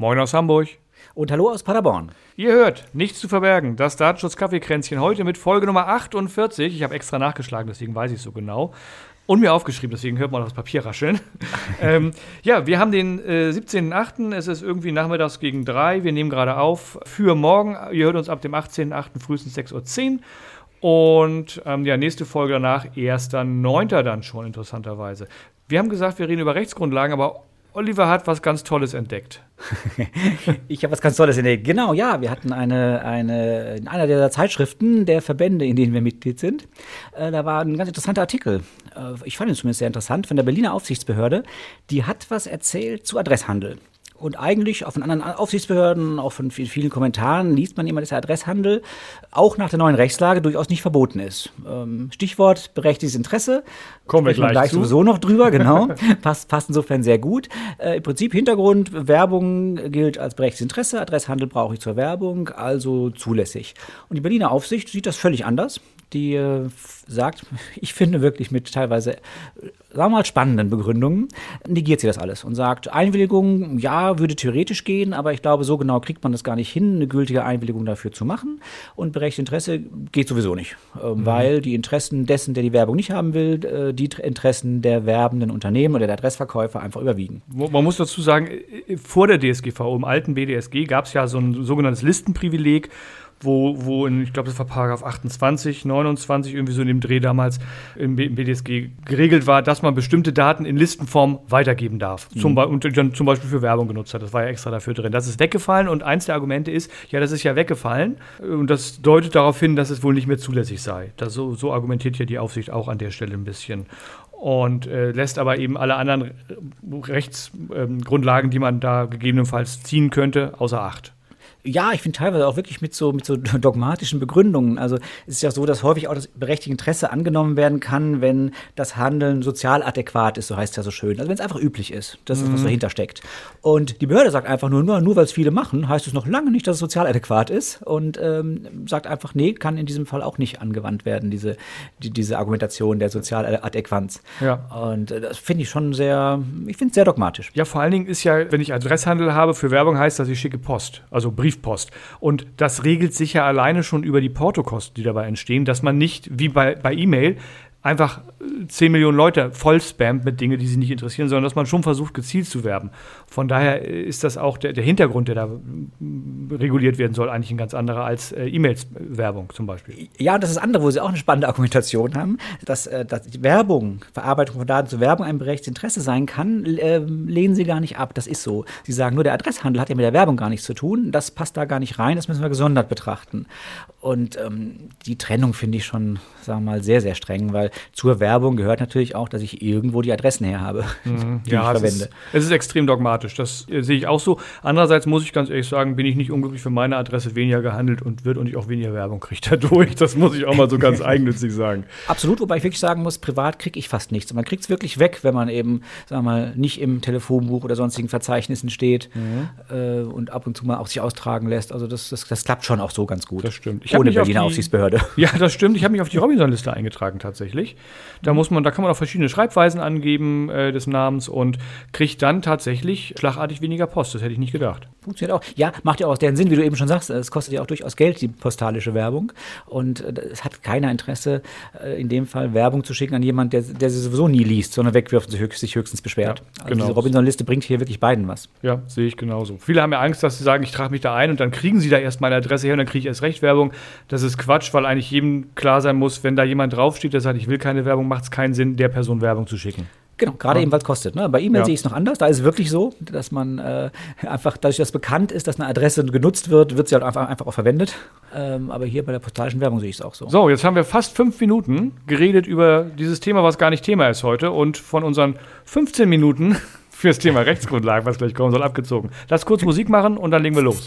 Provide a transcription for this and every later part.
Moin aus Hamburg. Und hallo aus Paderborn. Ihr hört, nichts zu verbergen, das Datenschutz-Kaffeekränzchen heute mit Folge Nummer 48. Ich habe extra nachgeschlagen, deswegen weiß ich es so genau. Und mir aufgeschrieben, deswegen hört man das Papier rascheln. ähm, ja, wir haben den äh, 17.8., es ist irgendwie nachmittags gegen drei. Wir nehmen gerade auf für morgen. Ihr hört uns ab dem 18.8. frühestens 6.10 Uhr. Und ähm, ja, nächste Folge danach, 1.9. dann schon, interessanterweise. Wir haben gesagt, wir reden über Rechtsgrundlagen, aber Oliver hat was ganz Tolles entdeckt. ich habe was ganz Tolles entdeckt. Genau, ja, wir hatten eine, eine, in einer der Zeitschriften der Verbände, in denen wir Mitglied sind, äh, da war ein ganz interessanter Artikel. Äh, ich fand ihn zumindest sehr interessant, von der Berliner Aufsichtsbehörde. Die hat was erzählt zu Adresshandel. Und eigentlich auch von anderen Aufsichtsbehörden, auch von vielen Kommentaren liest man immer, dass der Adresshandel auch nach der neuen Rechtslage durchaus nicht verboten ist. Ähm, Stichwort berechtigtes Interesse. Kommen wir gleich, gleich sowieso noch drüber, genau. passt, passt insofern sehr gut. Äh, Im Prinzip Hintergrund, Werbung gilt als berechtigtes Interesse, Adresshandel brauche ich zur Werbung, also zulässig. Und die Berliner Aufsicht sieht das völlig anders die äh, sagt, ich finde wirklich mit teilweise, sagen wir mal, spannenden Begründungen, negiert sie das alles und sagt, Einwilligung, ja, würde theoretisch gehen, aber ich glaube, so genau kriegt man das gar nicht hin, eine gültige Einwilligung dafür zu machen. Und berechtigtes Interesse geht sowieso nicht, äh, mhm. weil die Interessen dessen, der die Werbung nicht haben will, äh, die Interessen der werbenden Unternehmen oder der Adressverkäufer einfach überwiegen. Man muss dazu sagen, vor der DSGVO, im alten BDSG, gab es ja so ein sogenanntes Listenprivileg, wo, wo in, ich glaube, das war Paragraph 28, 29, irgendwie so in dem Dreh damals im BDSG geregelt war, dass man bestimmte Daten in Listenform weitergeben darf. Mhm. Zum, und dann zum Beispiel für Werbung genutzt hat. Das war ja extra dafür drin. Das ist weggefallen und eins der Argumente ist, ja, das ist ja weggefallen. Und das deutet darauf hin, dass es wohl nicht mehr zulässig sei. Das, so, so argumentiert ja die Aufsicht auch an der Stelle ein bisschen und äh, lässt aber eben alle anderen Rechtsgrundlagen, ähm, die man da gegebenenfalls ziehen könnte, außer Acht ja, ich finde teilweise auch wirklich mit so, mit so dogmatischen Begründungen. Also es ist ja so, dass häufig auch das berechtigte Interesse angenommen werden kann, wenn das Handeln sozial adäquat ist, so heißt es ja so schön. Also wenn es einfach üblich ist. Das ist, was mhm. dahinter steckt. Und die Behörde sagt einfach nur, nur, nur weil es viele machen, heißt es noch lange nicht, dass es sozial adäquat ist. Und ähm, sagt einfach, nee, kann in diesem Fall auch nicht angewandt werden, diese, die, diese Argumentation der Sozialadäquanz. Ja. Und äh, das finde ich schon sehr, ich finde es sehr dogmatisch. Ja, vor allen Dingen ist ja, wenn ich Adresshandel habe für Werbung, heißt das, ich schicke Post. Also Brief Briefpost. Und das regelt sich ja alleine schon über die Portokosten, die dabei entstehen, dass man nicht wie bei, bei E-Mail einfach 10 Millionen Leute voll spammt mit Dingen, die sie nicht interessieren, sondern dass man schon versucht, gezielt zu werben. Von daher ist das auch der, der Hintergrund, der da reguliert werden soll, eigentlich ein ganz anderer als äh, E-Mails-Werbung zum Beispiel. Ja, und das ist andere, wo sie auch eine spannende Argumentation haben, dass, äh, dass Werbung, Verarbeitung von Daten zu Werbung ein berechtigtes Interesse sein kann, äh, lehnen sie gar nicht ab. Das ist so. Sie sagen nur, der Adresshandel hat ja mit der Werbung gar nichts zu tun. Das passt da gar nicht rein. Das müssen wir gesondert betrachten. Und ähm, die Trennung finde ich schon, sagen wir mal, sehr, sehr streng, weil zur Werbung gehört natürlich auch, dass ich irgendwo die Adressen her habe, mhm. die ja, ich verwende. Es ist, es ist extrem dogmatisch, das äh, sehe ich auch so. Andererseits muss ich ganz ehrlich sagen, bin ich nicht unglücklich für meine Adresse weniger gehandelt und wird und ich auch weniger Werbung kriege dadurch. Das muss ich auch mal so ganz eigennützig sagen. Absolut, wobei ich wirklich sagen muss, privat kriege ich fast nichts. Man kriegt es wirklich weg, wenn man eben, sagen wir mal, nicht im Telefonbuch oder sonstigen Verzeichnissen steht mhm. äh, und ab und zu mal auch sich austragen lässt. Also das, das, das klappt schon auch so ganz gut. Das stimmt. Ich Ohne Berliner die, Aufsichtsbehörde. Ja, das stimmt. Ich habe mich auf die Robinson-Liste eingetragen tatsächlich. Da muss man, da kann man auch verschiedene Schreibweisen angeben äh, des Namens und kriegt dann tatsächlich schlagartig weniger Post. Das hätte ich nicht gedacht. Funktioniert auch. Ja, macht ja auch deren Sinn, wie du eben schon sagst. Es kostet ja auch durchaus Geld, die postalische Werbung. Und äh, es hat keiner Interesse, äh, in dem Fall Werbung zu schicken an jemanden, der, der sie sowieso nie liest, sondern wegwirft und sich, höchst, sich höchstens beschwert. Ja, also genau. diese Robinson-Liste bringt hier wirklich beiden was. Ja, sehe ich genauso. Viele haben ja Angst, dass sie sagen, ich trage mich da ein und dann kriegen sie da erst meine Adresse her und dann kriege ich erst recht Werbung. Das ist Quatsch, weil eigentlich jedem klar sein muss, wenn da jemand draufsteht, der sagt, ich will keine Werbung, macht es keinen Sinn, der Person Werbung zu schicken. Genau, gerade ja. eben, weil es kostet. Ne? Bei E-Mail ja. sehe ich es noch anders. Da ist es wirklich so, dass man äh, einfach, dadurch, dass bekannt ist, dass eine Adresse genutzt wird, wird sie halt einfach, einfach auch verwendet. Ähm, aber hier bei der postalischen Werbung sehe ich es auch so. So, jetzt haben wir fast fünf Minuten geredet über dieses Thema, was gar nicht Thema ist heute. Und von unseren 15 Minuten fürs Thema Rechtsgrundlagen, was gleich kommen soll, abgezogen. Lass kurz Musik machen und dann legen wir los.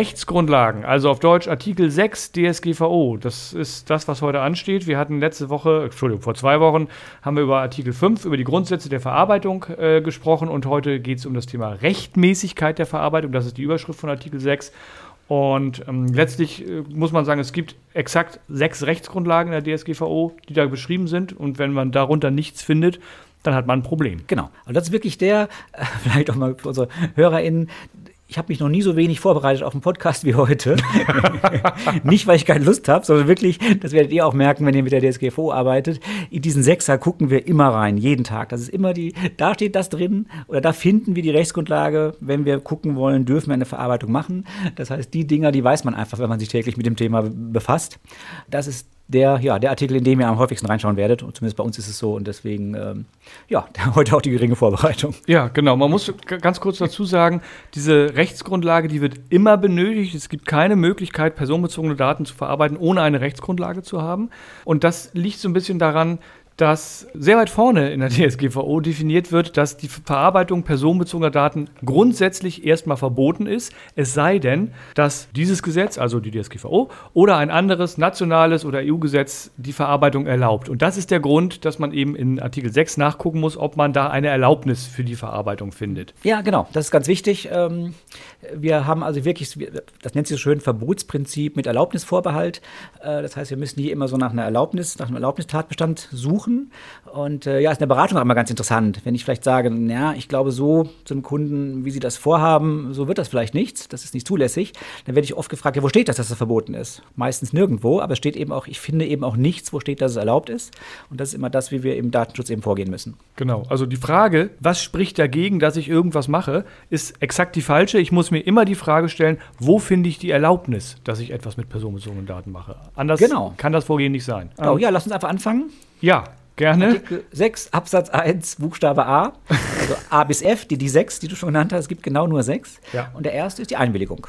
Rechtsgrundlagen, also auf Deutsch Artikel 6 DSGVO, das ist das, was heute ansteht. Wir hatten letzte Woche, Entschuldigung, vor zwei Wochen haben wir über Artikel 5, über die Grundsätze der Verarbeitung äh, gesprochen und heute geht es um das Thema Rechtmäßigkeit der Verarbeitung. Das ist die Überschrift von Artikel 6. Und ähm, letztlich äh, muss man sagen, es gibt exakt sechs Rechtsgrundlagen in der DSGVO, die da beschrieben sind. Und wenn man darunter nichts findet, dann hat man ein Problem. Genau. Und das ist wirklich der, äh, vielleicht auch mal für unsere HörerInnen, ich habe mich noch nie so wenig vorbereitet auf einen Podcast wie heute. Nicht, weil ich keine Lust habe, sondern wirklich, das werdet ihr auch merken, wenn ihr mit der DSGVO arbeitet. In diesen Sechser gucken wir immer rein, jeden Tag. Das ist immer die, da steht das drin oder da finden wir die Rechtsgrundlage. Wenn wir gucken wollen, dürfen wir eine Verarbeitung machen. Das heißt, die Dinger, die weiß man einfach, wenn man sich täglich mit dem Thema befasst. Das ist der, ja, der Artikel, in dem ihr am häufigsten reinschauen werdet. Und zumindest bei uns ist es so. Und deswegen, ähm, ja, heute auch die geringe Vorbereitung. Ja, genau. Man muss ganz kurz dazu sagen, diese Rechtsgrundlage, die wird immer benötigt. Es gibt keine Möglichkeit, personenbezogene Daten zu verarbeiten, ohne eine Rechtsgrundlage zu haben. Und das liegt so ein bisschen daran, dass sehr weit vorne in der DSGVO definiert wird, dass die Verarbeitung personenbezogener Daten grundsätzlich erstmal verboten ist, es sei denn, dass dieses Gesetz, also die DSGVO, oder ein anderes nationales oder EU-Gesetz die Verarbeitung erlaubt. Und das ist der Grund, dass man eben in Artikel 6 nachgucken muss, ob man da eine Erlaubnis für die Verarbeitung findet. Ja, genau, das ist ganz wichtig. Ähm, wir haben also wirklich, das nennt sich so schön Verbotsprinzip mit Erlaubnisvorbehalt. Äh, das heißt, wir müssen hier immer so nach einer Erlaubnis, nach einem Erlaubnistatbestand suchen. Und äh, ja, ist in der Beratung auch immer ganz interessant. Wenn ich vielleicht sage, ja, ich glaube so zum Kunden, wie sie das vorhaben, so wird das vielleicht nichts, das ist nicht zulässig, dann werde ich oft gefragt, ja, wo steht das, dass das verboten ist? Meistens nirgendwo, aber es steht eben auch, ich finde eben auch nichts, wo steht, dass es erlaubt ist. Und das ist immer das, wie wir im Datenschutz eben vorgehen müssen. Genau, also die Frage, was spricht dagegen, dass ich irgendwas mache, ist exakt die falsche. Ich muss mir immer die Frage stellen, wo finde ich die Erlaubnis, dass ich etwas mit personenbezogenen Daten mache? Anders genau. kann das Vorgehen nicht sein. Oh, ja, lass uns einfach anfangen. Ja, gerne. Artikel 6 Absatz 1 Buchstabe A, also A bis F, die, die 6, die du schon genannt hast, es gibt genau nur 6. Ja. Und der erste ist die Einwilligung.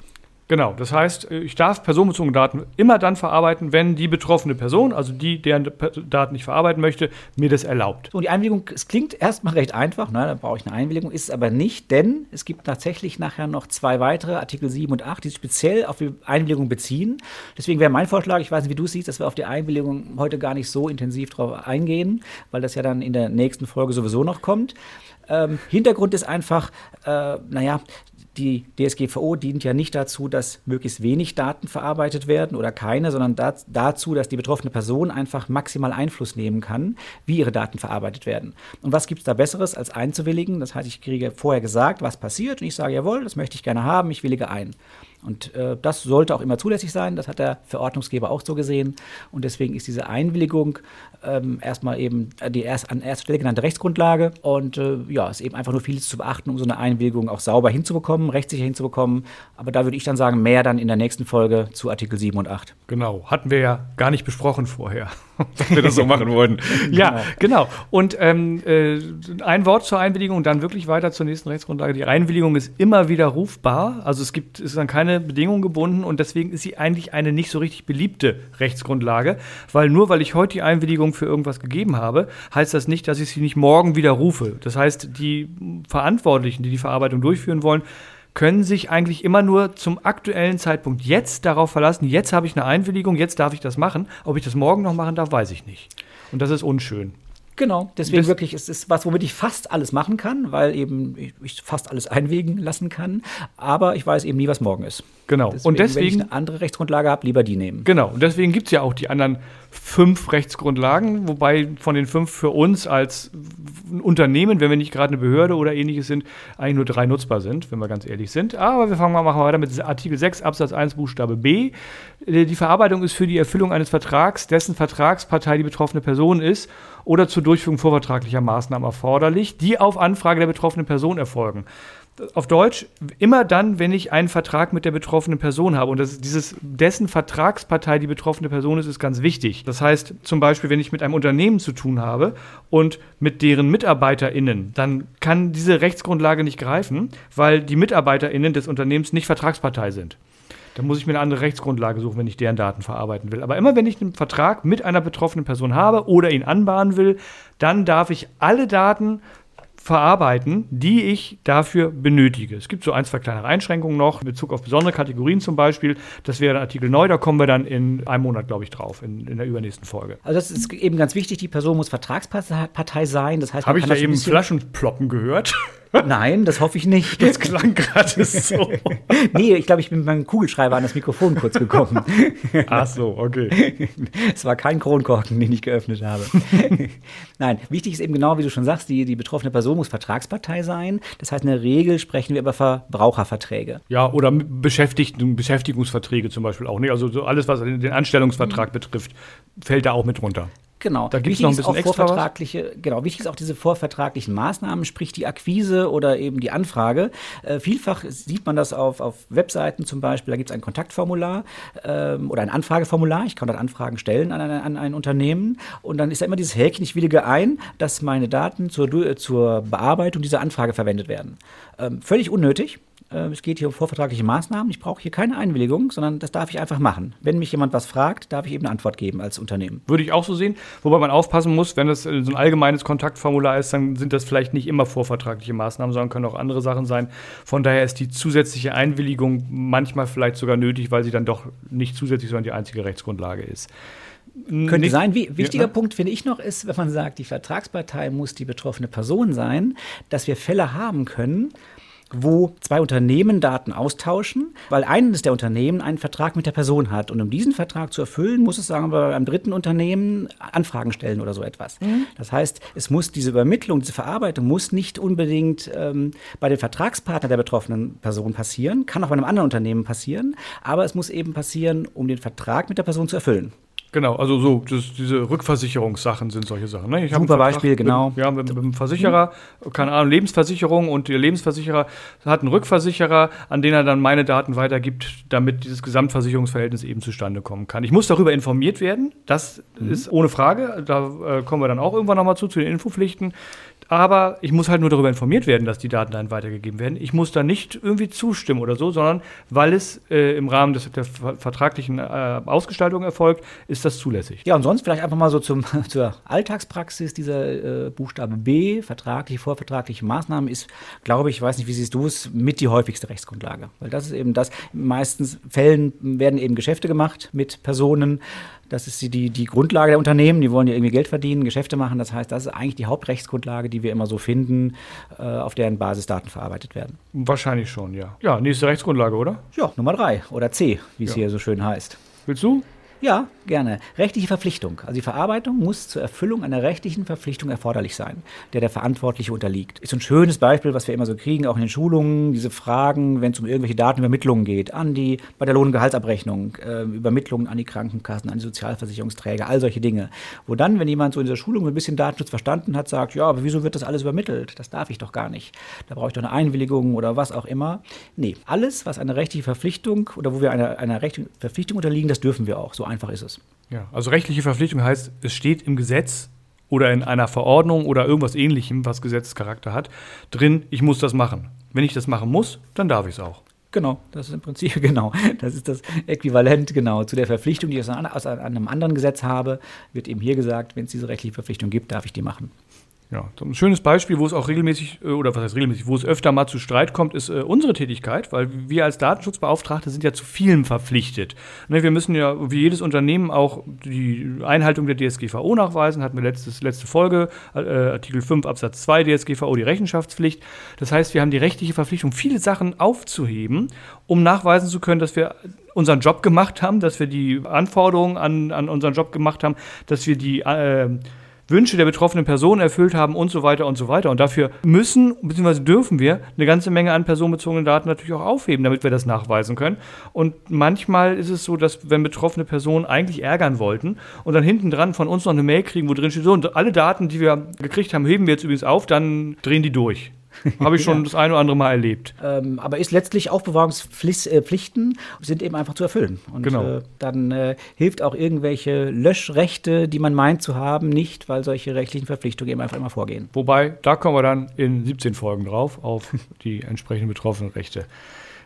Genau, das heißt, ich darf personenbezogene Daten immer dann verarbeiten, wenn die betroffene Person, also die, deren Daten ich verarbeiten möchte, mir das erlaubt. So, die Einwilligung, es klingt erstmal recht einfach, ne, da brauche ich eine Einwilligung, ist es aber nicht, denn es gibt tatsächlich nachher noch zwei weitere, Artikel 7 und 8, die sich speziell auf die Einwilligung beziehen. Deswegen wäre mein Vorschlag, ich weiß nicht, wie du es siehst, dass wir auf die Einwilligung heute gar nicht so intensiv drauf eingehen, weil das ja dann in der nächsten Folge sowieso noch kommt. Ähm, Hintergrund ist einfach, äh, naja, die DSGVO dient ja nicht dazu, dass möglichst wenig Daten verarbeitet werden oder keine, sondern dazu, dass die betroffene Person einfach maximal Einfluss nehmen kann, wie ihre Daten verarbeitet werden. Und was gibt es da Besseres, als einzuwilligen? Das heißt, ich kriege vorher gesagt, was passiert und ich sage, jawohl, das möchte ich gerne haben, ich willige ein. Und äh, das sollte auch immer zulässig sein. Das hat der Verordnungsgeber auch so gesehen. Und deswegen ist diese Einwilligung ähm, erstmal eben die erst, an erster Stelle genannte Rechtsgrundlage. Und äh, ja, es ist eben einfach nur vieles zu beachten, um so eine Einwilligung auch sauber hinzubekommen, rechtssicher hinzubekommen. Aber da würde ich dann sagen, mehr dann in der nächsten Folge zu Artikel 7 und 8. Genau, hatten wir ja gar nicht besprochen vorher, dass wir das so machen wollten. ja, genau. Und ähm, äh, ein Wort zur Einwilligung und dann wirklich weiter zur nächsten Rechtsgrundlage. Die Einwilligung ist immer widerrufbar. Also es gibt, es ist keine keine Bedingungen gebunden und deswegen ist sie eigentlich eine nicht so richtig beliebte Rechtsgrundlage, weil nur weil ich heute die Einwilligung für irgendwas gegeben habe, heißt das nicht, dass ich sie nicht morgen widerrufe. Das heißt, die Verantwortlichen, die die Verarbeitung durchführen wollen, können sich eigentlich immer nur zum aktuellen Zeitpunkt jetzt darauf verlassen, jetzt habe ich eine Einwilligung, jetzt darf ich das machen. Ob ich das morgen noch machen darf, weiß ich nicht. Und das ist unschön. Genau, deswegen das wirklich ist es was, womit ich fast alles machen kann, weil eben ich fast alles einwägen lassen kann. Aber ich weiß eben nie, was morgen ist. Genau. Deswegen, und deswegen, wenn ich eine andere Rechtsgrundlage habe, lieber die nehmen. Genau. Und deswegen gibt es ja auch die anderen fünf Rechtsgrundlagen, wobei von den fünf für uns als Unternehmen, wenn wir nicht gerade eine Behörde oder ähnliches sind, eigentlich nur drei nutzbar sind, wenn wir ganz ehrlich sind. Aber wir fangen mal machen wir weiter mit Artikel 6 Absatz 1 Buchstabe B. Die Verarbeitung ist für die Erfüllung eines Vertrags, dessen Vertragspartei die betroffene Person ist oder zur Durchführung vorvertraglicher Maßnahmen erforderlich, die auf Anfrage der betroffenen Person erfolgen auf Deutsch, immer dann, wenn ich einen Vertrag mit der betroffenen Person habe. Und das dieses, dessen Vertragspartei die betroffene Person ist, ist ganz wichtig. Das heißt, zum Beispiel, wenn ich mit einem Unternehmen zu tun habe und mit deren MitarbeiterInnen, dann kann diese Rechtsgrundlage nicht greifen, weil die MitarbeiterInnen des Unternehmens nicht Vertragspartei sind. Da muss ich mir eine andere Rechtsgrundlage suchen, wenn ich deren Daten verarbeiten will. Aber immer wenn ich einen Vertrag mit einer betroffenen Person habe oder ihn anbahnen will, dann darf ich alle Daten verarbeiten, die ich dafür benötige. Es gibt so ein, zwei kleine Einschränkungen noch, in Bezug auf besondere Kategorien zum Beispiel. Das wäre Artikel neu, da kommen wir dann in einem Monat, glaube ich, drauf, in, in der übernächsten Folge. Also das ist eben ganz wichtig, die Person muss Vertragspartei sein. Das heißt, Habe ich da eben Flaschenploppen gehört? Nein, das hoffe ich nicht. Das klang gerade so. nee, ich glaube, ich bin mit meinem Kugelschreiber an das Mikrofon kurz gekommen. Ach so, okay. Es war kein Kronkorken, den ich geöffnet habe. Nein, wichtig ist eben genau, wie du schon sagst, die, die betroffene Person muss Vertragspartei sein. Das heißt, in der Regel sprechen wir über Verbraucherverträge. Ja, oder Beschäftigten, Beschäftigungsverträge zum Beispiel auch. nicht. Also so alles, was den Anstellungsvertrag mhm. betrifft, fällt da auch mit runter. Genau. Da gibt es noch ein bisschen extra vorvertragliche, was? Genau, wichtig ist auch diese vorvertraglichen Maßnahmen, sprich die Akquise oder eben die Anfrage. Äh, vielfach sieht man das auf, auf Webseiten zum Beispiel, da gibt es ein Kontaktformular ähm, oder ein Anfrageformular. Ich kann dort Anfragen stellen an, an, ein Unternehmen und dann ist da immer dieses Häkchen, ich willige ein, dass meine Daten zur, zur Bearbeitung dieser Anfrage verwendet werden. Ähm, völlig unnötig. Äh, es geht hier um vorvertragliche Maßnahmen. Ich brauche hier keine Einwilligung, sondern das darf ich einfach machen. Wenn mich jemand was fragt, darf ich eben eine Antwort geben als Unternehmen. Würde ich auch so sehen. Wobei man aufpassen muss, wenn das so ein allgemeines Kontaktformular ist, dann sind das vielleicht nicht immer vorvertragliche Maßnahmen, sondern können auch andere Sachen sein. Von daher ist die zusätzliche Einwilligung manchmal vielleicht sogar nötig, weil sie dann doch nicht zusätzlich, sondern die einzige Rechtsgrundlage ist. Könnte nicht, sein. Wie, wichtiger ja, ne? Punkt finde ich noch ist, wenn man sagt, die Vertragspartei muss die betroffene Person sein, dass wir Fälle haben können, wo zwei Unternehmen Daten austauschen, weil eines der Unternehmen einen Vertrag mit der Person hat. Und um diesen Vertrag zu erfüllen, muss es, sagen wir, einem dritten Unternehmen Anfragen stellen oder so etwas. Mhm. Das heißt, es muss diese Übermittlung, diese Verarbeitung muss nicht unbedingt ähm, bei dem Vertragspartner der betroffenen Person passieren, kann auch bei einem anderen Unternehmen passieren, aber es muss eben passieren, um den Vertrag mit der Person zu erfüllen. Genau, also so das, diese Rückversicherungssachen sind solche Sachen. Ne? Ich Super Beispiel, genau. ja, mit, mit einem Versicherer, keine Ahnung, Lebensversicherung und der Lebensversicherer hat einen Rückversicherer, an den er dann meine Daten weitergibt, damit dieses Gesamtversicherungsverhältnis eben zustande kommen kann. Ich muss darüber informiert werden, das mhm. ist ohne Frage, da äh, kommen wir dann auch irgendwann nochmal zu, zu den Infopflichten. Aber ich muss halt nur darüber informiert werden, dass die Daten dann weitergegeben werden. Ich muss da nicht irgendwie zustimmen oder so, sondern weil es äh, im Rahmen des, der vertraglichen äh, Ausgestaltung erfolgt, ist das zulässig. Ja, und sonst vielleicht einfach mal so zum, zur Alltagspraxis. Dieser äh, Buchstabe B, vertragliche, vorvertragliche Maßnahmen, ist, glaube ich, weiß nicht, wie siehst du es, mit die häufigste Rechtsgrundlage. Weil das ist eben das, in meisten Fällen werden eben Geschäfte gemacht mit Personen, das ist die, die, Grundlage der Unternehmen. Die wollen ja irgendwie Geld verdienen, Geschäfte machen. Das heißt, das ist eigentlich die Hauptrechtsgrundlage, die wir immer so finden, äh, auf deren Basis Daten verarbeitet werden. Wahrscheinlich schon, ja. Ja, nächste Rechtsgrundlage, oder? Ja, Nummer drei oder C, wie es ja. hier so schön heißt. Willst du? Ja, gerne. Rechtliche Verpflichtung. Also die Verarbeitung muss zur Erfüllung einer rechtlichen Verpflichtung erforderlich sein, der der Verantwortliche unterliegt. Ist ein schönes Beispiel, was wir immer so kriegen, auch in den Schulungen, diese Fragen, wenn es um irgendwelche Datenübermittlungen geht, an die, bei der Lohn- und Gehaltsabrechnung, äh, Übermittlungen an die Krankenkassen, an die Sozialversicherungsträger, all solche Dinge. Wo dann, wenn jemand so in dieser Schulung ein bisschen Datenschutz verstanden hat, sagt, ja, aber wieso wird das alles übermittelt? Das darf ich doch gar nicht. Da brauche ich doch eine Einwilligung oder was auch immer. Nee, alles, was eine rechtliche Verpflichtung oder wo wir einer, einer rechtlichen Verpflichtung unterliegen, das dürfen wir auch. So einfach ist es. Ja, also rechtliche Verpflichtung heißt, es steht im Gesetz oder in einer Verordnung oder irgendwas ähnlichem, was Gesetzescharakter hat, drin, ich muss das machen. Wenn ich das machen muss, dann darf ich es auch. Genau, das ist im Prinzip genau. Das ist das Äquivalent genau zu der Verpflichtung, die ich aus einem anderen Gesetz habe, wird eben hier gesagt, wenn es diese rechtliche Verpflichtung gibt, darf ich die machen. Ja, so ein schönes Beispiel, wo es auch regelmäßig, äh, oder was heißt regelmäßig, wo es öfter mal zu Streit kommt, ist äh, unsere Tätigkeit, weil wir als Datenschutzbeauftragte sind ja zu vielem verpflichtet. Ne, wir müssen ja wie jedes Unternehmen auch die Einhaltung der DSGVO nachweisen, hatten wir letztes, letzte Folge, äh, Artikel 5 Absatz 2 DSGVO, die Rechenschaftspflicht. Das heißt, wir haben die rechtliche Verpflichtung, viele Sachen aufzuheben, um nachweisen zu können, dass wir unseren Job gemacht haben, dass wir die Anforderungen an, an unseren Job gemacht haben, dass wir die äh, Wünsche der betroffenen Person erfüllt haben und so weiter und so weiter. Und dafür müssen bzw. dürfen wir eine ganze Menge an personenbezogenen Daten natürlich auch aufheben, damit wir das nachweisen können. Und manchmal ist es so, dass wenn betroffene Personen eigentlich ärgern wollten und dann hinten dran von uns noch eine Mail kriegen, wo drin steht, so und alle Daten, die wir gekriegt haben, heben wir jetzt übrigens auf, dann drehen die durch. Habe ich schon ja. das eine oder andere Mal erlebt. Ähm, aber ist letztlich Aufbewahrungspflichten sind eben einfach zu erfüllen. Und genau. äh, dann äh, hilft auch irgendwelche Löschrechte, die man meint zu haben, nicht, weil solche rechtlichen Verpflichtungen eben einfach immer vorgehen. Wobei, da kommen wir dann in 17 Folgen drauf, auf die entsprechenden betroffenen Rechte.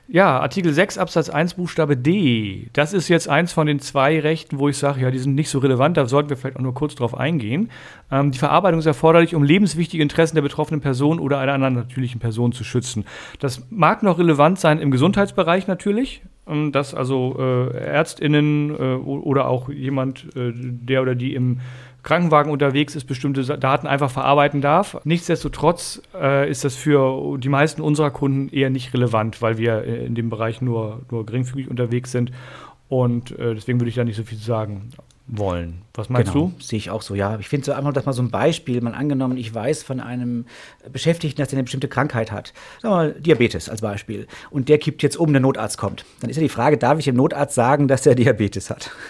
Ja, Artikel 6 Absatz 1 Buchstabe D. Das ist jetzt eins von den zwei Rechten, wo ich sage, ja, die sind nicht so relevant, da sollten wir vielleicht auch nur kurz drauf eingehen. Ähm, die Verarbeitung ist erforderlich, um lebenswichtige Interessen der betroffenen Person oder einer anderen natürlichen Person zu schützen. Das mag noch relevant sein im Gesundheitsbereich natürlich, ähm, dass also äh, ÄrztInnen äh, oder auch jemand, äh, der oder die im Krankenwagen unterwegs ist, bestimmte Daten einfach verarbeiten darf. Nichtsdestotrotz äh, ist das für die meisten unserer Kunden eher nicht relevant, weil wir in dem Bereich nur, nur geringfügig unterwegs sind. Und äh, deswegen würde ich da nicht so viel sagen wollen. Was meinst genau, du? Sehe ich auch so, ja. Ich finde so einfach das mal so ein Beispiel. Mal angenommen, ich weiß von einem Beschäftigten, dass er eine bestimmte Krankheit hat. Sagen wir mal Diabetes als Beispiel. Und der kippt jetzt um, der Notarzt kommt. Dann ist ja die Frage, darf ich dem Notarzt sagen, dass er Diabetes hat?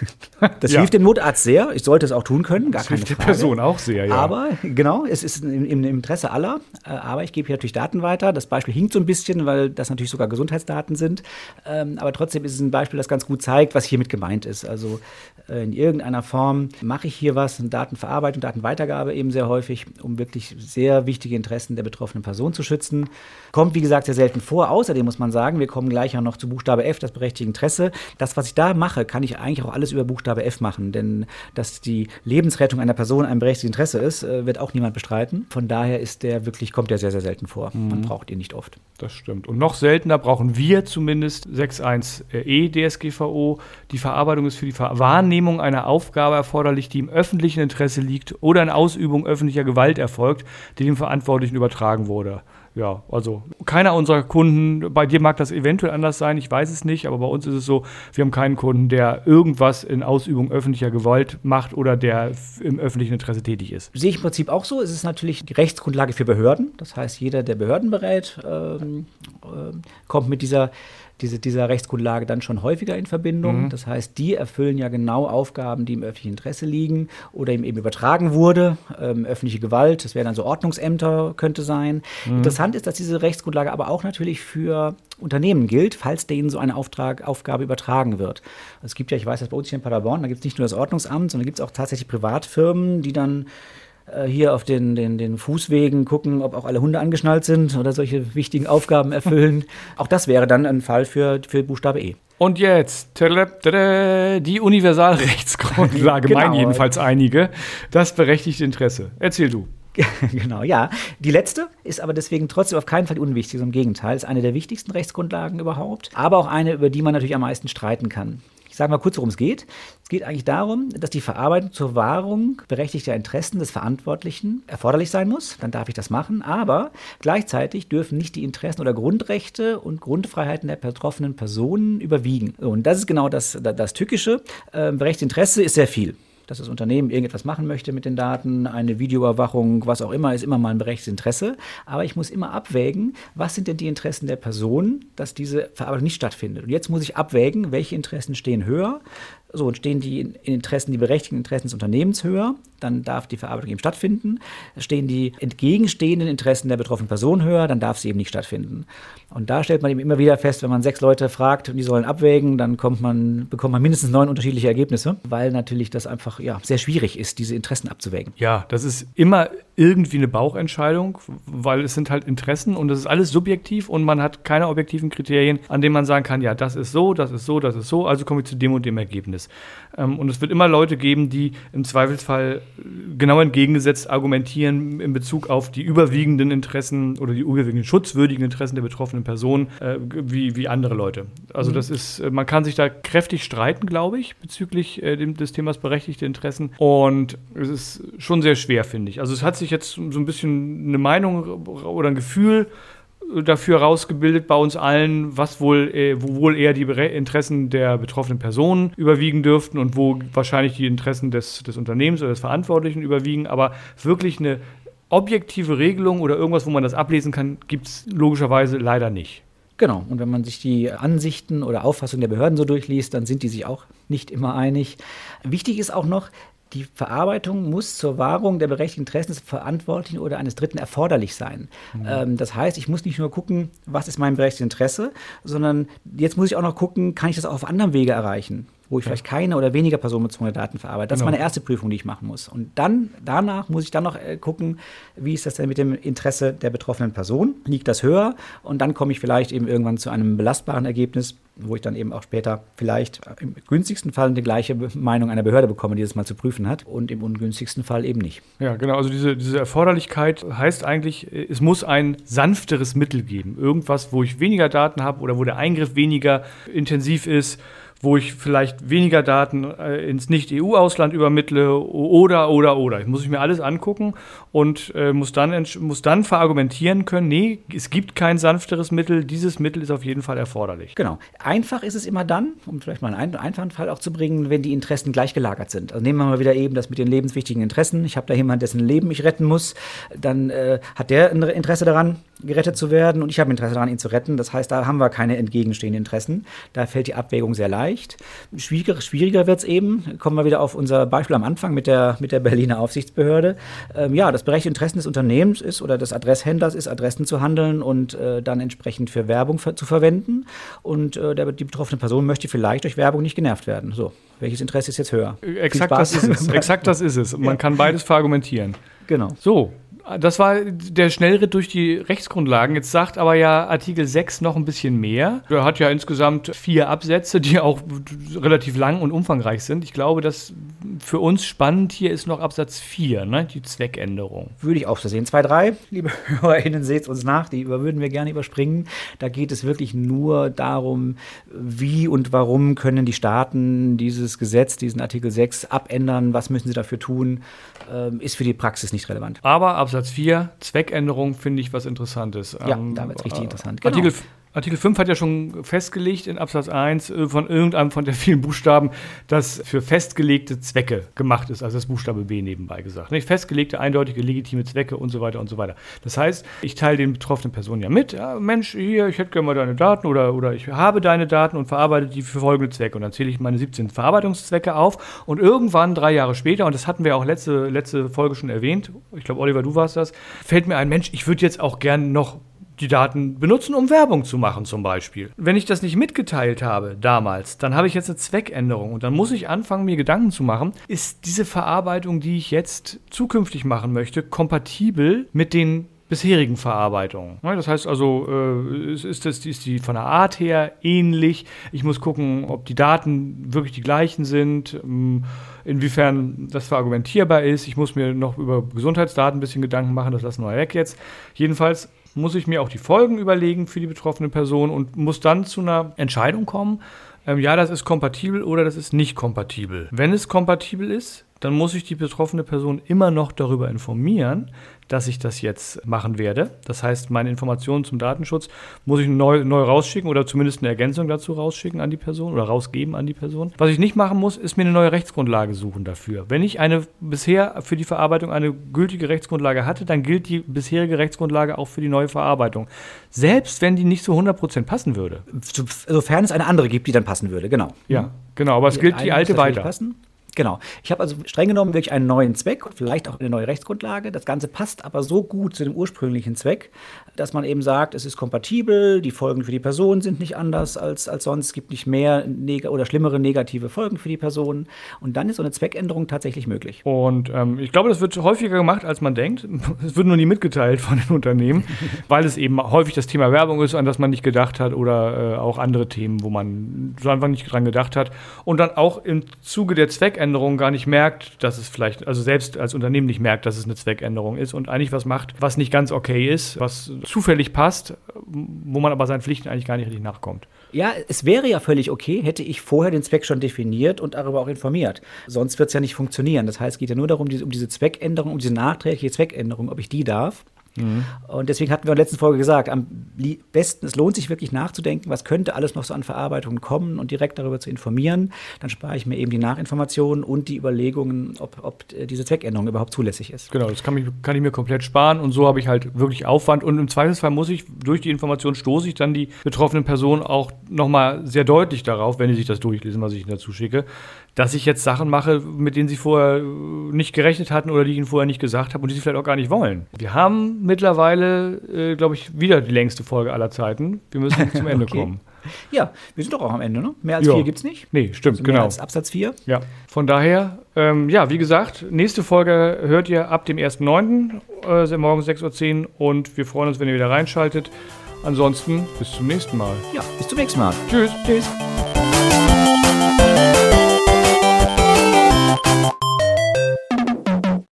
Das ja. hilft dem Notarzt sehr. Ich sollte es auch tun können, gar das keine hilft Frage. der Person auch sehr, ja. Aber, genau, es ist im, im Interesse aller. Äh, aber ich gebe hier natürlich Daten weiter. Das Beispiel hinkt so ein bisschen, weil das natürlich sogar Gesundheitsdaten sind. Ähm, aber trotzdem ist es ein Beispiel, das ganz gut zeigt, was hiermit gemeint ist. Also äh, in irgendeiner Form mache ich hier was, Datenverarbeitung, Datenweitergabe eben sehr häufig, um wirklich sehr wichtige Interessen der betroffenen Person zu schützen. Kommt, wie gesagt, sehr selten vor. Außerdem muss man sagen, wir kommen gleich auch noch zu Buchstabe F, das berechtigte Interesse. Das, was ich da mache, kann ich eigentlich auch alles über Buchstabe F machen, denn dass die Lebensrettung einer Person ein berechtigtes Interesse ist, äh, wird auch niemand bestreiten. Von daher ist der wirklich, kommt der sehr, sehr selten vor. Mhm. Man braucht ihn nicht oft. Das stimmt. Und noch seltener brauchen wir zumindest 6.1e DSGVO. Die Verarbeitung ist für die Wahrnehmung einer Aufgabe erforderlich, die im öffentlichen Interesse liegt oder in Ausübung öffentlicher Gewalt erfolgt, die dem Verantwortlichen übertragen wurde. Ja, also keiner unserer Kunden, bei dir mag das eventuell anders sein, ich weiß es nicht, aber bei uns ist es so, wir haben keinen Kunden, der irgendwas in Ausübung öffentlicher Gewalt macht oder der im öffentlichen Interesse tätig ist. Sehe ich im Prinzip auch so. Es ist natürlich die Rechtsgrundlage für Behörden. Das heißt, jeder, der Behörden berät, ähm, äh, kommt mit dieser diese, dieser Rechtsgrundlage dann schon häufiger in Verbindung. Mhm. Das heißt, die erfüllen ja genau Aufgaben, die im öffentlichen Interesse liegen oder ihm eben übertragen wurde. Ähm, öffentliche Gewalt, das wären dann so Ordnungsämter, könnte sein. Mhm. Interessant ist, dass diese Rechtsgrundlage aber auch natürlich für Unternehmen gilt, falls denen so eine Auftrag, Aufgabe übertragen wird. Es gibt ja, ich weiß das bei uns hier in Paderborn, da gibt es nicht nur das Ordnungsamt, sondern gibt es auch tatsächlich Privatfirmen, die dann hier auf den, den, den Fußwegen gucken, ob auch alle Hunde angeschnallt sind oder solche wichtigen Aufgaben erfüllen. auch das wäre dann ein Fall für, für Buchstabe E. Und jetzt die Universalrechtsgrundlage, genau. meinen jedenfalls einige, das berechtigte Interesse. Erzähl du. genau, ja. Die letzte ist aber deswegen trotzdem auf keinen Fall unwichtig, im Gegenteil, ist eine der wichtigsten Rechtsgrundlagen überhaupt, aber auch eine, über die man natürlich am meisten streiten kann. Ich sage mal kurz, worum es geht. Es geht eigentlich darum, dass die Verarbeitung zur Wahrung berechtigter Interessen des Verantwortlichen erforderlich sein muss. Dann darf ich das machen. Aber gleichzeitig dürfen nicht die Interessen oder Grundrechte und Grundfreiheiten der betroffenen Personen überwiegen. Und das ist genau das, das, das Tückische. Äh, berechtigtes Interesse ist sehr viel dass das Unternehmen irgendetwas machen möchte mit den Daten, eine Videoüberwachung, was auch immer, ist immer mal ein berechtigtes Interesse. Aber ich muss immer abwägen, was sind denn die Interessen der Person, dass diese Verarbeitung nicht stattfindet. Und jetzt muss ich abwägen, welche Interessen stehen höher. So, und stehen die Interessen, die berechtigten Interessen des Unternehmens höher, dann darf die Verarbeitung eben stattfinden. Stehen die entgegenstehenden Interessen der betroffenen Person höher, dann darf sie eben nicht stattfinden. Und da stellt man eben immer wieder fest, wenn man sechs Leute fragt und die sollen abwägen, dann kommt man, bekommt man mindestens neun unterschiedliche Ergebnisse, weil natürlich das einfach ja, sehr schwierig ist, diese Interessen abzuwägen. Ja, das ist immer irgendwie eine Bauchentscheidung, weil es sind halt Interessen und das ist alles subjektiv und man hat keine objektiven Kriterien, an denen man sagen kann, ja, das ist so, das ist so, das ist so, also komme ich zu dem und dem Ergebnis. Ähm, und es wird immer Leute geben, die im Zweifelsfall genau entgegengesetzt argumentieren in Bezug auf die überwiegenden Interessen oder die überwiegenden schutzwürdigen Interessen der betroffenen Person äh, wie, wie andere Leute. Also mhm. das ist, äh, man kann sich da kräftig streiten, glaube ich, bezüglich äh, des Themas berechtigte Interessen. Und es ist schon sehr schwer, finde ich. Also es hat sich jetzt so ein bisschen eine Meinung oder ein Gefühl dafür rausgebildet bei uns allen, was wohl, äh, wo wohl eher die Interessen der betroffenen Personen überwiegen dürften und wo wahrscheinlich die Interessen des, des Unternehmens oder des Verantwortlichen überwiegen. Aber wirklich eine objektive Regelung oder irgendwas, wo man das ablesen kann, gibt es logischerweise leider nicht. Genau, und wenn man sich die Ansichten oder Auffassungen der Behörden so durchliest, dann sind die sich auch nicht immer einig. Wichtig ist auch noch, die Verarbeitung muss zur Wahrung der berechtigten Interessen des Verantwortlichen oder eines Dritten erforderlich sein. Mhm. Ähm, das heißt, ich muss nicht nur gucken, was ist mein berechtigtes Interesse, sondern jetzt muss ich auch noch gucken, kann ich das auch auf anderem Wege erreichen? Wo ich ja. vielleicht keine oder weniger personenbezogene Daten verarbeite. Das genau. ist meine erste Prüfung, die ich machen muss. Und dann, danach muss ich dann noch äh, gucken, wie ist das denn mit dem Interesse der betroffenen Person? Liegt das höher? Und dann komme ich vielleicht eben irgendwann zu einem belastbaren Ergebnis, wo ich dann eben auch später vielleicht im günstigsten Fall die gleiche Meinung einer Behörde bekomme, die das mal zu prüfen hat und im ungünstigsten Fall eben nicht. Ja, genau. Also diese, diese Erforderlichkeit heißt eigentlich, es muss ein sanfteres Mittel geben. Irgendwas, wo ich weniger Daten habe oder wo der Eingriff weniger intensiv ist wo ich vielleicht weniger Daten äh, ins Nicht-EU-Ausland übermittle oder, oder, oder. Ich muss ich mir alles angucken und äh, muss, dann, muss dann verargumentieren können, nee, es gibt kein sanfteres Mittel, dieses Mittel ist auf jeden Fall erforderlich. Genau. Einfach ist es immer dann, um vielleicht mal einen einfachen Fall auch zu bringen, wenn die Interessen gleich gelagert sind. Also nehmen wir mal wieder eben das mit den lebenswichtigen Interessen. Ich habe da jemanden, dessen Leben ich retten muss, dann äh, hat der ein Interesse daran, gerettet zu werden und ich habe Interesse daran, ihn zu retten. Das heißt, da haben wir keine entgegenstehenden Interessen. Da fällt die Abwägung sehr leicht. Schwieriger, schwieriger wird es eben. Kommen wir wieder auf unser Beispiel am Anfang mit der, mit der Berliner Aufsichtsbehörde. Ähm, ja, das berechtigte Interesse des Unternehmens ist oder des Adresshändlers ist, Adressen zu handeln und äh, dann entsprechend für Werbung für, zu verwenden. Und äh, der, die betroffene Person möchte vielleicht durch Werbung nicht genervt werden. So, welches Interesse ist jetzt höher? Exakt das ist es. Exakt das ist es. Man ja. kann beides verargumentieren. Genau. So, das war der Schnellritt durch die Rechtsgrundlagen. Jetzt sagt aber ja Artikel 6 noch ein bisschen mehr. Er hat ja insgesamt vier Absätze, die auch relativ lang und umfangreich sind. Ich glaube, dass für uns spannend hier ist noch Absatz 4, ne? die Zweckänderung. Würde ich auch so sehen. 2, 3, liebe HörerInnen, seht uns nach, die würden wir gerne überspringen. Da geht es wirklich nur darum, wie und warum können die Staaten dieses Gesetz, diesen Artikel 6 abändern, was müssen sie dafür tun, ähm, ist für die Praxis nicht relevant. Aber Absatz Absatz 4, Zweckänderung, finde ich was Interessantes. Ja, ähm, da wird es richtig äh, interessant. Genau. Artikel, Artikel 5 hat ja schon festgelegt in Absatz 1 äh, von irgendeinem von der vielen Buchstaben, dass für festgelegte Zwecke gemacht ist, also das Buchstabe B nebenbei gesagt. Nicht? Festgelegte, eindeutige, legitime Zwecke und so weiter und so weiter. Das heißt, ich teile den betroffenen Personen ja mit, ja, Mensch, hier, ich hätte gerne mal deine Daten oder, oder ich habe deine Daten und verarbeite die für folgende Zwecke. Und dann zähle ich meine 17 Verarbeitungszwecke auf und irgendwann, drei Jahre später, und das hatten wir auch letzte, letzte Folge schon erwähnt, ich glaube, Oliver, du warst das, fällt mir ein, Mensch, ich würde jetzt auch gerne noch die Daten benutzen, um Werbung zu machen zum Beispiel. Wenn ich das nicht mitgeteilt habe damals, dann habe ich jetzt eine Zweckänderung und dann muss ich anfangen, mir Gedanken zu machen, ist diese Verarbeitung, die ich jetzt zukünftig machen möchte, kompatibel mit den bisherigen Verarbeitungen. Das heißt also, äh, ist, das, ist die von der Art her ähnlich. Ich muss gucken, ob die Daten wirklich die gleichen sind, ähm, inwiefern das verargumentierbar ist. Ich muss mir noch über Gesundheitsdaten ein bisschen Gedanken machen, das lassen wir weg jetzt. Jedenfalls muss ich mir auch die Folgen überlegen für die betroffene Person und muss dann zu einer Entscheidung kommen, ähm, ja, das ist kompatibel oder das ist nicht kompatibel. Wenn es kompatibel ist, dann muss ich die betroffene Person immer noch darüber informieren, dass ich das jetzt machen werde. Das heißt, meine Informationen zum Datenschutz muss ich neu, neu rausschicken oder zumindest eine Ergänzung dazu rausschicken an die Person oder rausgeben an die Person. Was ich nicht machen muss, ist mir eine neue Rechtsgrundlage suchen dafür. Wenn ich eine bisher für die Verarbeitung eine gültige Rechtsgrundlage hatte, dann gilt die bisherige Rechtsgrundlage auch für die neue Verarbeitung. Selbst wenn die nicht zu 100% passen würde. Sofern es eine andere gibt, die dann passen würde, genau. Ja, genau, aber es gilt die alte weiter. Passen. Genau. Ich habe also streng genommen wirklich einen neuen Zweck, vielleicht auch eine neue Rechtsgrundlage. Das Ganze passt aber so gut zu dem ursprünglichen Zweck, dass man eben sagt, es ist kompatibel, die Folgen für die Person sind nicht anders als, als sonst, es gibt nicht mehr oder schlimmere negative Folgen für die Person. Und dann ist so eine Zweckänderung tatsächlich möglich. Und ähm, ich glaube, das wird häufiger gemacht, als man denkt. Es wird nur nie mitgeteilt von den Unternehmen, weil es eben häufig das Thema Werbung ist, an das man nicht gedacht hat oder äh, auch andere Themen, wo man so einfach nicht dran gedacht hat. Und dann auch im Zuge der Zweckänderung gar nicht merkt, dass es vielleicht, also selbst als Unternehmen nicht merkt, dass es eine Zweckänderung ist und eigentlich was macht, was nicht ganz okay ist, was zufällig passt, wo man aber seinen Pflichten eigentlich gar nicht richtig nachkommt. Ja, es wäre ja völlig okay, hätte ich vorher den Zweck schon definiert und darüber auch informiert. Sonst wird es ja nicht funktionieren. Das heißt, es geht ja nur darum, um diese Zweckänderung, um diese nachträgliche Zweckänderung, ob ich die darf. Mhm. Und deswegen hatten wir in der letzten Folge gesagt, am besten, es lohnt sich wirklich nachzudenken, was könnte alles noch so an Verarbeitungen kommen und direkt darüber zu informieren. Dann spare ich mir eben die Nachinformationen und die Überlegungen, ob, ob diese Zweckänderung überhaupt zulässig ist. Genau, das kann, mich, kann ich mir komplett sparen und so habe ich halt wirklich Aufwand. Und im Zweifelsfall muss ich durch die Information stoße ich dann die betroffenen Personen auch nochmal sehr deutlich darauf, wenn sie sich das durchlesen, was ich ihnen dazu schicke, dass ich jetzt Sachen mache, mit denen sie vorher nicht gerechnet hatten oder die ich ihnen vorher nicht gesagt habe und die sie vielleicht auch gar nicht wollen. Wir haben mittlerweile, äh, glaube ich, wieder die längste Folge aller Zeiten. Wir müssen zum Ende Okay. kommen. Ja, wir sind doch auch am Ende, ne? Mehr als Ja. vier gibt's nicht. Nee, stimmt, Also mehr genau. als Absatz 4. Ja, von daher, ähm, ja, wie gesagt, nächste Folge hört ihr ab dem 1.9. Äh, morgens 6.10 Uhr und wir freuen uns, wenn ihr wieder reinschaltet. Ansonsten bis zum nächsten Mal. Ja, bis zum nächsten Mal. Tschüss. Tschüss.